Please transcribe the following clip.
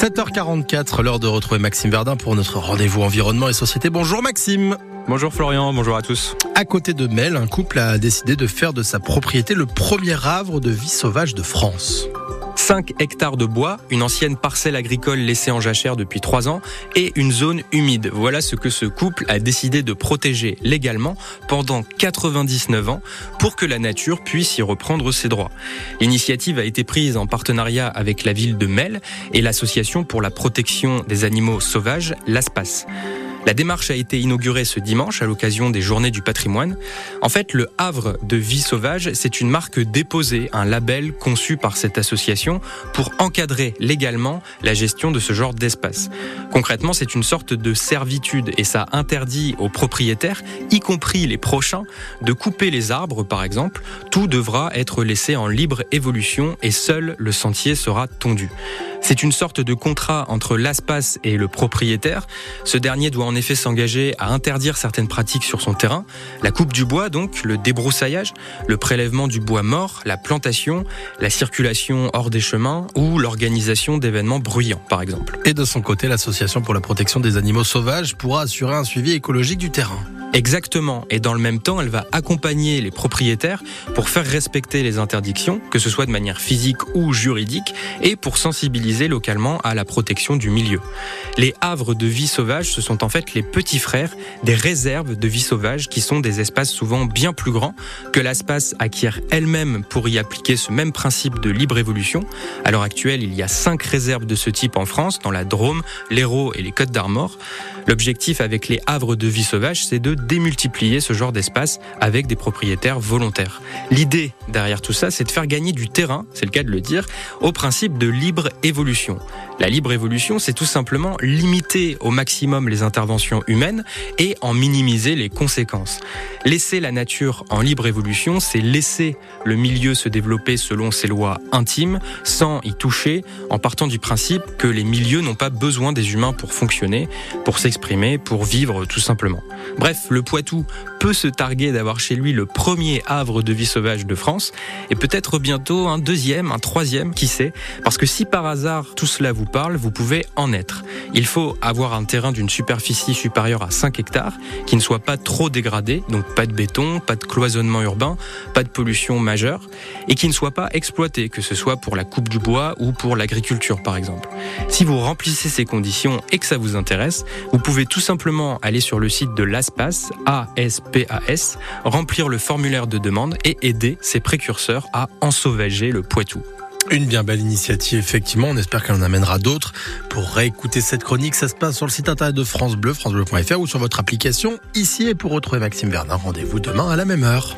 7h44, l'heure de retrouver Maxime Verdun pour notre rendez-vous environnement et société. Bonjour Maxime. Bonjour Florian, bonjour à tous. À côté de Mel, un couple a décidé de faire de sa propriété le premier havre de vie sauvage de France. 5 hectares de bois, une ancienne parcelle agricole laissée en jachère depuis 3 ans et une zone humide. Voilà ce que ce couple a décidé de protéger légalement pendant 99 ans pour que la nature puisse y reprendre ses droits. L'initiative a été prise en partenariat avec la ville de Mel et l'association pour la protection des animaux sauvages, l'ASPAS. La démarche a été inaugurée ce dimanche à l'occasion des Journées du patrimoine. En fait, le Havre de vie sauvage, c'est une marque déposée, un label conçu par cette association pour encadrer légalement la gestion de ce genre d'espace. Concrètement, c'est une sorte de servitude et ça interdit aux propriétaires, y compris les prochains, de couper les arbres par exemple. Tout devra être laissé en libre évolution et seul le sentier sera tondu. C'est une sorte de contrat entre l'ASPAS et le propriétaire. Ce dernier doit en effet s'engager à interdire certaines pratiques sur son terrain. La coupe du bois, donc, le débroussaillage, le prélèvement du bois mort, la plantation, la circulation hors des chemins ou l'organisation d'événements bruyants, par exemple. Et de son côté, l'Association pour la protection des animaux sauvages pourra assurer un suivi écologique du terrain. Exactement. Et dans le même temps, elle va accompagner les propriétaires pour faire respecter les interdictions, que ce soit de manière physique ou juridique, et pour sensibiliser localement à la protection du milieu. Les havres de vie sauvage, ce sont en fait les petits frères des réserves de vie sauvage qui sont des espaces souvent bien plus grands que l'espace acquiert elle-même pour y appliquer ce même principe de libre évolution. À l'heure actuelle, il y a cinq réserves de ce type en France, dans la Drôme, l'Hérault et les Côtes d'Armor. L'objectif avec les havres de vie sauvage, c'est de démultiplier ce genre d'espace avec des propriétaires volontaires. L'idée derrière tout ça, c'est de faire gagner du terrain, c'est le cas de le dire, au principe de libre évolution. La libre évolution, c'est tout simplement limiter au maximum les interventions humaines et en minimiser les conséquences. Laisser la nature en libre évolution, c'est laisser le milieu se développer selon ses lois intimes, sans y toucher, en partant du principe que les milieux n'ont pas besoin des humains pour fonctionner, pour pour vivre tout simplement. Bref, le Poitou peut se targuer d'avoir chez lui le premier havre de vie sauvage de France, et peut-être bientôt un deuxième, un troisième, qui sait, parce que si par hasard tout cela vous parle, vous pouvez en être. Il faut avoir un terrain d'une superficie supérieure à 5 hectares, qui ne soit pas trop dégradé, donc pas de béton, pas de cloisonnement urbain, pas de pollution majeure, et qui ne soit pas exploité, que ce soit pour la coupe du bois ou pour l'agriculture par exemple. Si vous remplissez ces conditions et que ça vous intéresse, vous pouvez tout simplement aller sur le site de l'ASPAS, A-S-P-A-S, remplir le formulaire de demande et aider ses précurseurs à ensauvager le Poitou. Une bien belle initiative, effectivement. On espère qu'elle en amènera d'autres. Pour réécouter cette chronique, ça se passe sur le site internet de France Bleu, francebleu.fr ou sur votre application ici. Et pour retrouver Maxime Bernard, rendez-vous demain à la même heure.